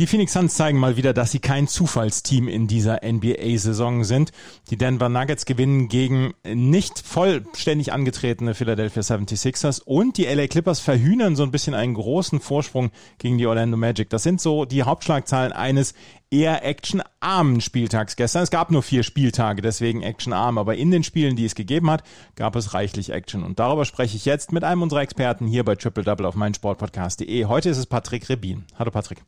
Die Phoenix Suns zeigen mal wieder, dass sie kein Zufallsteam in dieser NBA-Saison sind. Die Denver Nuggets gewinnen gegen nicht vollständig angetretene Philadelphia 76ers und die LA Clippers verhühnern so ein bisschen einen großen Vorsprung gegen die Orlando Magic. Das sind so die Hauptschlagzahlen eines eher actionarmen Spieltags gestern. Es gab nur vier Spieltage, deswegen actionarm, aber in den Spielen, die es gegeben hat, gab es reichlich Action. Und darüber spreche ich jetzt mit einem unserer Experten hier bei Triple Double auf meinsportpodcast.de. Heute ist es Patrick Rebin. Hallo Patrick.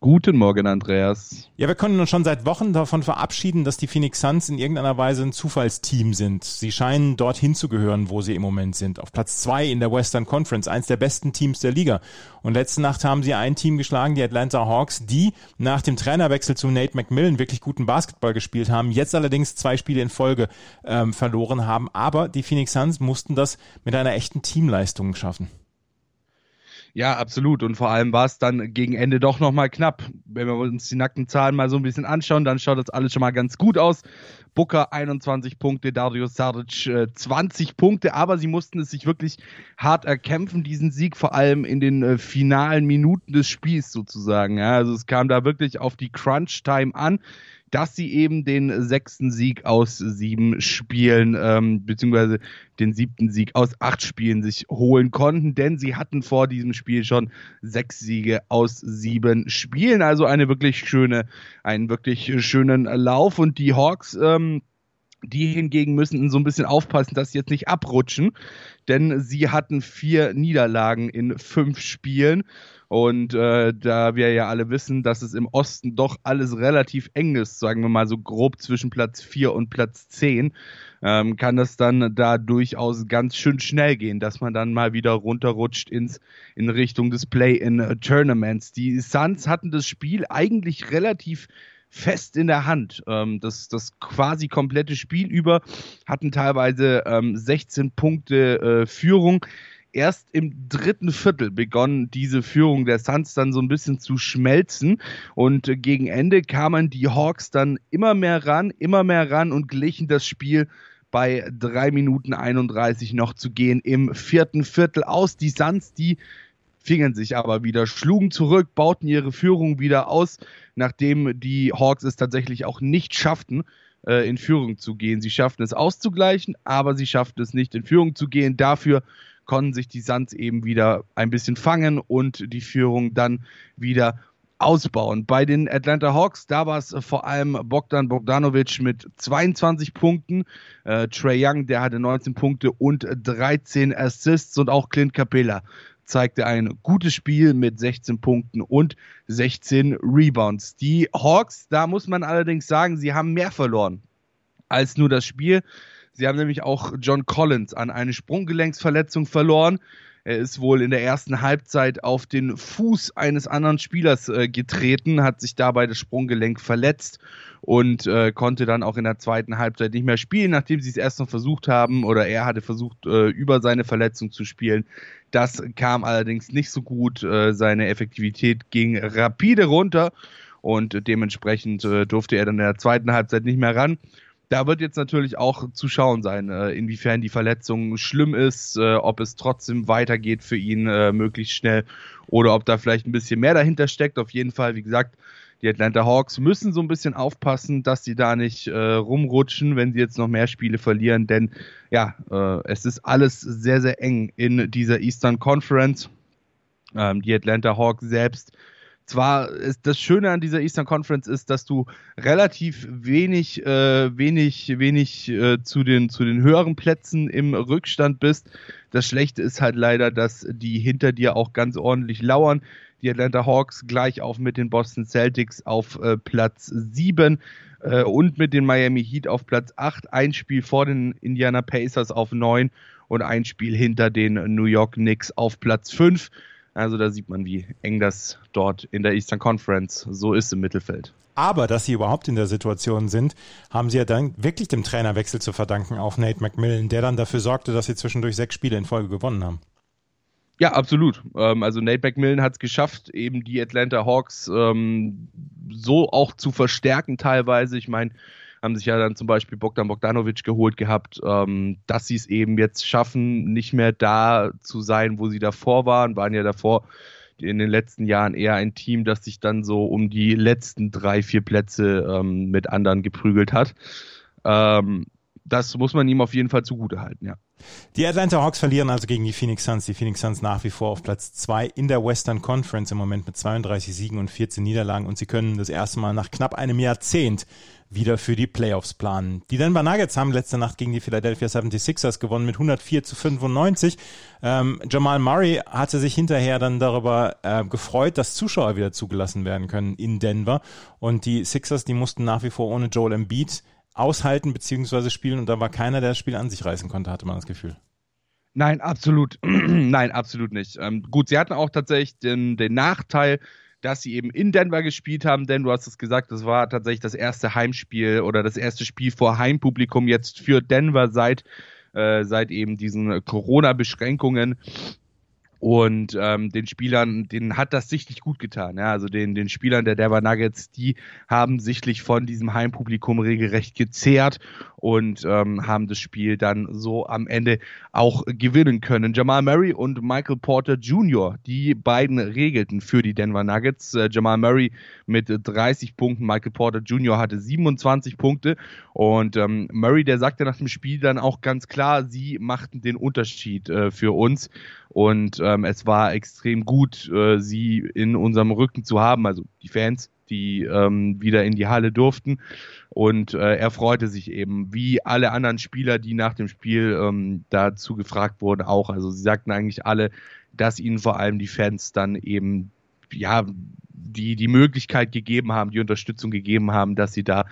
Guten Morgen, Andreas. Ja, wir können uns schon seit Wochen davon verabschieden, dass die Phoenix Suns in irgendeiner Weise ein Zufallsteam sind. Sie scheinen dorthin zu gehören, wo sie im Moment sind. Auf Platz zwei in der Western Conference, eins der besten Teams der Liga. Und letzte Nacht haben sie ein Team geschlagen, die Atlanta Hawks, die nach dem Trainerwechsel zu Nate McMillan wirklich guten Basketball gespielt haben, jetzt allerdings zwei Spiele in Folge ähm, verloren haben. Aber die Phoenix Suns mussten das mit einer echten Teamleistung schaffen. Ja, absolut. Und vor allem war es dann gegen Ende doch nochmal knapp. Wenn wir uns die nackten Zahlen mal so ein bisschen anschauen, dann schaut das alles schon mal ganz gut aus. Booker 21 Punkte, Dario Saric äh, 20 Punkte, aber sie mussten es sich wirklich hart erkämpfen, diesen Sieg, vor allem in den äh, finalen Minuten des Spiels sozusagen. Ja, also es kam da wirklich auf die Crunch-Time an dass sie eben den sechsten Sieg aus sieben Spielen, ähm, beziehungsweise den siebten Sieg aus acht Spielen sich holen konnten, denn sie hatten vor diesem Spiel schon sechs Siege aus sieben Spielen. Also eine wirklich schöne, einen wirklich schönen Lauf. Und die Hawks, ähm, die hingegen müssen so ein bisschen aufpassen, dass sie jetzt nicht abrutschen, denn sie hatten vier Niederlagen in fünf Spielen und äh, da wir ja alle wissen, dass es im Osten doch alles relativ eng ist, sagen wir mal so grob zwischen Platz 4 und Platz 10, ähm, kann das dann da durchaus ganz schön schnell gehen, dass man dann mal wieder runterrutscht ins, in Richtung des Play-in-Tournaments. Die Suns hatten das Spiel eigentlich relativ fest in der Hand. Ähm, das, das quasi komplette Spiel über hatten teilweise ähm, 16 Punkte äh, Führung erst im dritten Viertel begonnen diese Führung der Suns dann so ein bisschen zu schmelzen und gegen Ende kamen die Hawks dann immer mehr ran, immer mehr ran und glichen das Spiel bei drei Minuten 31 noch zu gehen im vierten Viertel aus. Die Suns, die fingen sich aber wieder, schlugen zurück, bauten ihre Führung wieder aus, nachdem die Hawks es tatsächlich auch nicht schafften, äh, in Führung zu gehen. Sie schafften es auszugleichen, aber sie schafften es nicht in Führung zu gehen. Dafür konnten sich die Suns eben wieder ein bisschen fangen und die Führung dann wieder ausbauen. Bei den Atlanta Hawks, da war es vor allem Bogdan Bogdanovic mit 22 Punkten. Äh, Trey Young, der hatte 19 Punkte und 13 Assists und auch Clint Capella zeigte ein gutes Spiel mit 16 Punkten und 16 Rebounds. Die Hawks, da muss man allerdings sagen, sie haben mehr verloren als nur das Spiel. Sie haben nämlich auch John Collins an eine Sprunggelenksverletzung verloren. Er ist wohl in der ersten Halbzeit auf den Fuß eines anderen Spielers äh, getreten, hat sich dabei das Sprunggelenk verletzt und äh, konnte dann auch in der zweiten Halbzeit nicht mehr spielen, nachdem sie es erst noch versucht haben oder er hatte versucht, äh, über seine Verletzung zu spielen. Das kam allerdings nicht so gut. Äh, seine Effektivität ging rapide runter und dementsprechend äh, durfte er dann in der zweiten Halbzeit nicht mehr ran da wird jetzt natürlich auch zu schauen sein, äh, inwiefern die Verletzung schlimm ist, äh, ob es trotzdem weitergeht für ihn äh, möglichst schnell oder ob da vielleicht ein bisschen mehr dahinter steckt. Auf jeden Fall, wie gesagt, die Atlanta Hawks müssen so ein bisschen aufpassen, dass sie da nicht äh, rumrutschen, wenn sie jetzt noch mehr Spiele verlieren, denn ja, äh, es ist alles sehr, sehr eng in dieser Eastern Conference. Ähm, die Atlanta Hawks selbst zwar ist das Schöne an dieser Eastern Conference ist, dass du relativ wenig, äh, wenig, wenig äh, zu den zu den höheren Plätzen im Rückstand bist. Das Schlechte ist halt leider, dass die hinter dir auch ganz ordentlich lauern. Die Atlanta Hawks gleich auf mit den Boston Celtics auf äh, Platz 7 äh, und mit den Miami Heat auf Platz 8. Ein Spiel vor den Indiana Pacers auf 9 und ein Spiel hinter den New York Knicks auf Platz 5. Also da sieht man, wie eng das dort in der Eastern Conference so ist im Mittelfeld. Aber dass sie überhaupt in der Situation sind, haben sie ja dann wirklich dem Trainerwechsel zu verdanken auf Nate McMillan, der dann dafür sorgte, dass sie zwischendurch sechs Spiele in Folge gewonnen haben. Ja, absolut. Ähm, also Nate McMillan hat es geschafft, eben die Atlanta Hawks ähm, so auch zu verstärken teilweise. Ich meine, haben sich ja dann zum Beispiel Bogdan Bogdanovic geholt gehabt, ähm, dass sie es eben jetzt schaffen, nicht mehr da zu sein, wo sie davor waren, waren ja davor in den letzten Jahren eher ein Team, das sich dann so um die letzten drei, vier Plätze ähm, mit anderen geprügelt hat. Ähm, das muss man ihm auf jeden Fall zugutehalten, ja. Die Atlanta Hawks verlieren also gegen die Phoenix Suns. Die Phoenix Suns nach wie vor auf Platz zwei in der Western Conference im Moment mit 32 Siegen und 14 Niederlagen und sie können das erste Mal nach knapp einem Jahrzehnt wieder für die Playoffs planen. Die Denver Nuggets haben letzte Nacht gegen die Philadelphia 76ers gewonnen mit 104 zu 95. Ähm, Jamal Murray hatte sich hinterher dann darüber äh, gefreut, dass Zuschauer wieder zugelassen werden können in Denver und die Sixers, die mussten nach wie vor ohne Joel Embiid aushalten bzw. spielen und da war keiner, der das Spiel an sich reißen konnte, hatte man das Gefühl. Nein, absolut. Nein, absolut nicht. Ähm, gut, sie hatten auch tatsächlich den, den Nachteil, dass sie eben in Denver gespielt haben, denn du hast es gesagt, das war tatsächlich das erste Heimspiel oder das erste Spiel vor Heimpublikum jetzt für Denver seit, äh, seit eben diesen Corona-Beschränkungen. Und ähm, den Spielern, denen hat das sichtlich gut getan. Ja? Also den, den Spielern der Denver Nuggets, die haben sichtlich von diesem Heimpublikum regelrecht gezehrt und ähm, haben das Spiel dann so am Ende auch gewinnen können. Jamal Murray und Michael Porter Jr., die beiden regelten für die Denver Nuggets. Äh, Jamal Murray mit 30 Punkten, Michael Porter Jr. hatte 27 Punkte und ähm, Murray, der sagte nach dem Spiel dann auch ganz klar, sie machten den Unterschied äh, für uns und ähm, es war extrem gut, äh, sie in unserem Rücken zu haben, also die Fans die ähm, wieder in die Halle durften. Und äh, er freute sich eben, wie alle anderen Spieler, die nach dem Spiel ähm, dazu gefragt wurden, auch. Also sie sagten eigentlich alle, dass ihnen vor allem die Fans dann eben ja die die Möglichkeit gegeben haben, die Unterstützung gegeben haben, dass sie da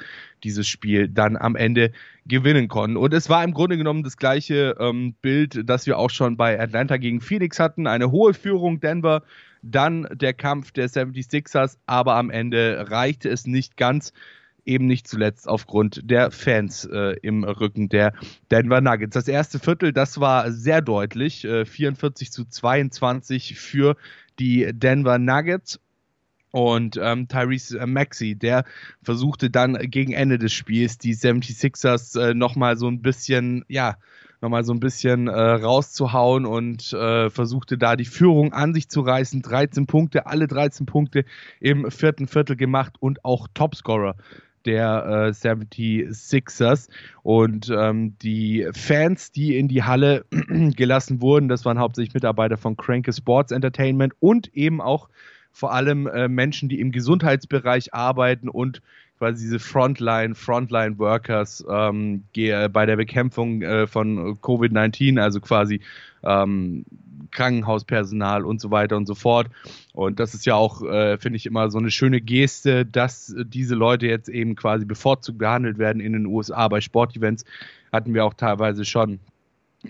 dieses Spiel dann am Ende gewinnen konnten. Und es war im Grunde genommen das gleiche ähm, Bild, das wir auch schon bei Atlanta gegen Phoenix hatten. Eine hohe Führung Denver, dann der Kampf der 76ers, aber am Ende reichte es nicht ganz eben nicht zuletzt aufgrund der Fans äh, im Rücken der Denver Nuggets. Das erste Viertel, das war sehr deutlich, äh, 44 zu 22 für die Denver Nuggets. Und ähm, Tyrese Maxey, der versuchte dann gegen Ende des Spiels die 76ers äh, nochmal so ein bisschen, ja, nochmal so ein bisschen äh, rauszuhauen und äh, versuchte da die Führung an sich zu reißen. 13 Punkte, alle 13 Punkte im vierten Viertel gemacht und auch Topscorer der äh, 76ers. Und ähm, die Fans, die in die Halle gelassen wurden, das waren hauptsächlich Mitarbeiter von Cranke Sports Entertainment und eben auch vor allem äh, Menschen, die im Gesundheitsbereich arbeiten und quasi diese Frontline, Frontline Workers ähm, bei der Bekämpfung äh, von Covid-19, also quasi ähm, Krankenhauspersonal und so weiter und so fort. Und das ist ja auch, äh, finde ich, immer so eine schöne Geste, dass diese Leute jetzt eben quasi bevorzugt behandelt werden in den USA. Bei Sportevents hatten wir auch teilweise schon,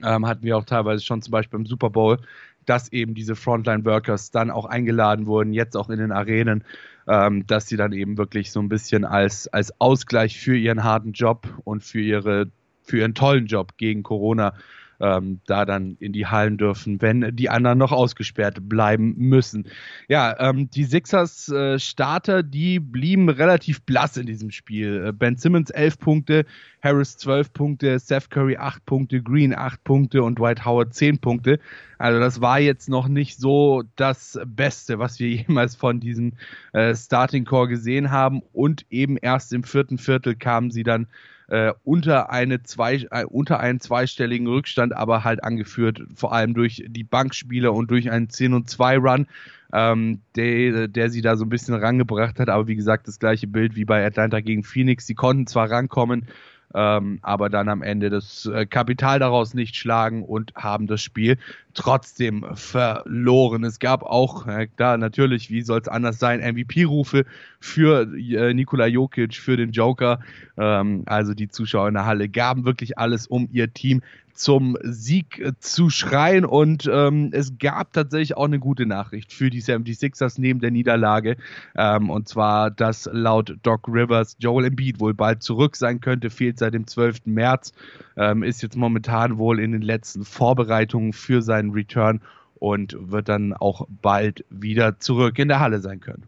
ähm, hatten wir auch teilweise schon zum Beispiel beim Super Bowl, dass eben diese Frontline-Workers dann auch eingeladen wurden, jetzt auch in den Arenen, ähm, dass sie dann eben wirklich so ein bisschen als, als Ausgleich für ihren harten Job und für ihre für ihren tollen Job gegen Corona ähm, da dann in die Hallen dürfen, wenn die anderen noch ausgesperrt bleiben müssen. Ja, ähm, die Sixers äh, Starter, die blieben relativ blass in diesem Spiel. Äh, ben Simmons 11 Punkte, Harris 12 Punkte, Seth Curry 8 Punkte, Green 8 Punkte und Dwight Howard 10 Punkte. Also das war jetzt noch nicht so das Beste, was wir jemals von diesem äh, Starting Core gesehen haben. Und eben erst im vierten Viertel kamen sie dann äh, unter, eine zwei, äh, unter einen zweistelligen Rückstand, aber halt angeführt vor allem durch die Bankspieler und durch einen 10 und 2 Run, ähm, der, der sie da so ein bisschen rangebracht hat. Aber wie gesagt, das gleiche Bild wie bei Atlanta gegen Phoenix. Sie konnten zwar rankommen, ähm, aber dann am Ende das äh, Kapital daraus nicht schlagen und haben das Spiel trotzdem verloren. Es gab auch, äh, da natürlich, wie soll es anders sein, MVP-Rufe für äh, Nikola Jokic, für den Joker. Ähm, also die Zuschauer in der Halle gaben wirklich alles, um ihr Team zum Sieg äh, zu schreien. Und ähm, es gab tatsächlich auch eine gute Nachricht für die 76ers neben der Niederlage. Ähm, und zwar, dass laut Doc Rivers Joel Embiid wohl bald zurück sein könnte, fehlt seit dem 12. März, ähm, ist jetzt momentan wohl in den letzten Vorbereitungen für seinen Return und wird dann auch bald wieder zurück in der Halle sein können.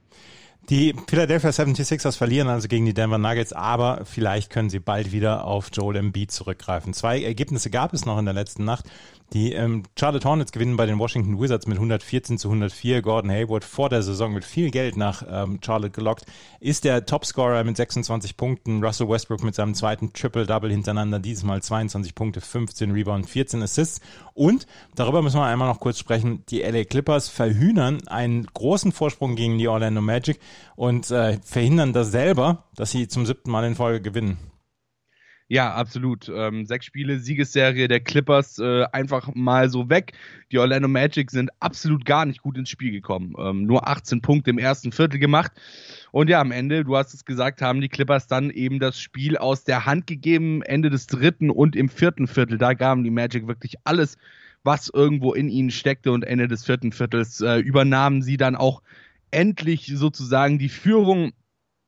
Die Philadelphia 76ers verlieren also gegen die Denver Nuggets, aber vielleicht können sie bald wieder auf Joel Embiid zurückgreifen. Zwei Ergebnisse gab es noch in der letzten Nacht. Die ähm, Charlotte Hornets gewinnen bei den Washington Wizards mit 114 zu 104. Gordon Hayward vor der Saison mit viel Geld nach ähm, Charlotte gelockt, ist der Topscorer mit 26 Punkten. Russell Westbrook mit seinem zweiten Triple-Double hintereinander, dieses Mal 22 Punkte, 15 Rebound, 14 Assists. Und darüber müssen wir einmal noch kurz sprechen. Die LA Clippers verhühnern einen großen Vorsprung gegen die Orlando Magic und äh, verhindern das selber, dass sie zum siebten Mal in Folge gewinnen. Ja, absolut. Ähm, sechs Spiele, Siegesserie der Clippers äh, einfach mal so weg. Die Orlando Magic sind absolut gar nicht gut ins Spiel gekommen. Ähm, nur 18 Punkte im ersten Viertel gemacht. Und ja, am Ende, du hast es gesagt, haben die Clippers dann eben das Spiel aus der Hand gegeben. Ende des dritten und im vierten Viertel. Da gaben die Magic wirklich alles, was irgendwo in ihnen steckte. Und Ende des vierten Viertels äh, übernahmen sie dann auch endlich sozusagen die Führung.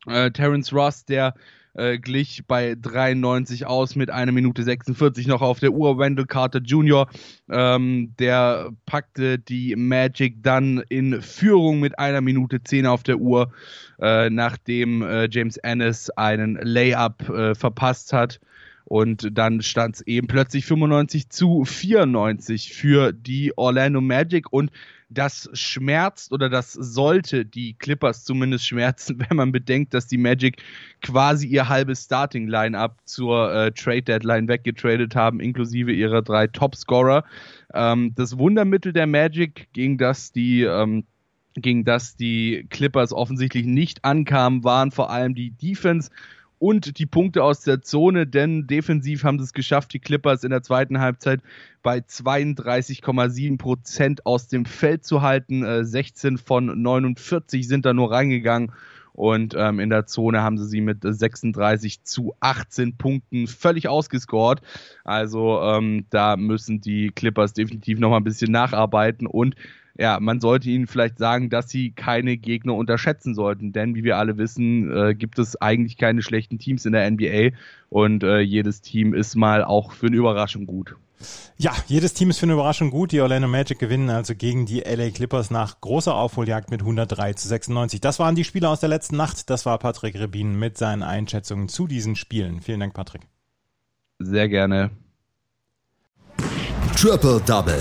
Äh, Terence Ross, der äh, glich bei 93 aus mit einer Minute 46 noch auf der Uhr. Wendell Carter Jr., ähm, der packte die Magic dann in Führung mit einer Minute 10 auf der Uhr, äh, nachdem äh, James Ennis einen Layup äh, verpasst hat. Und dann stand es eben plötzlich 95 zu 94 für die Orlando Magic. Und das schmerzt oder das sollte die Clippers zumindest schmerzen, wenn man bedenkt, dass die Magic quasi ihr halbes Starting-Line-Up zur äh, Trade-Deadline weggetradet haben, inklusive ihrer drei Topscorer. Ähm, das Wundermittel der Magic, gegen das die ähm, gegen das die Clippers offensichtlich nicht ankamen, waren vor allem die Defense und die Punkte aus der Zone, denn defensiv haben sie es geschafft, die Clippers in der zweiten Halbzeit bei 32,7 Prozent aus dem Feld zu halten. Äh, 16 von 49 sind da nur reingegangen. Und ähm, in der Zone haben sie sie mit 36 zu 18 Punkten völlig ausgescored. Also ähm, da müssen die Clippers definitiv noch mal ein bisschen nacharbeiten. Und ja, man sollte ihnen vielleicht sagen, dass sie keine Gegner unterschätzen sollten, denn wie wir alle wissen, äh, gibt es eigentlich keine schlechten Teams in der NBA und äh, jedes Team ist mal auch für eine Überraschung gut. Ja, jedes Team ist für eine Überraschung gut. Die Orlando Magic gewinnen also gegen die LA Clippers nach großer Aufholjagd mit 103 zu 96. Das waren die Spiele aus der letzten Nacht. Das war Patrick Rebin mit seinen Einschätzungen zu diesen Spielen. Vielen Dank, Patrick. Sehr gerne. Triple Double.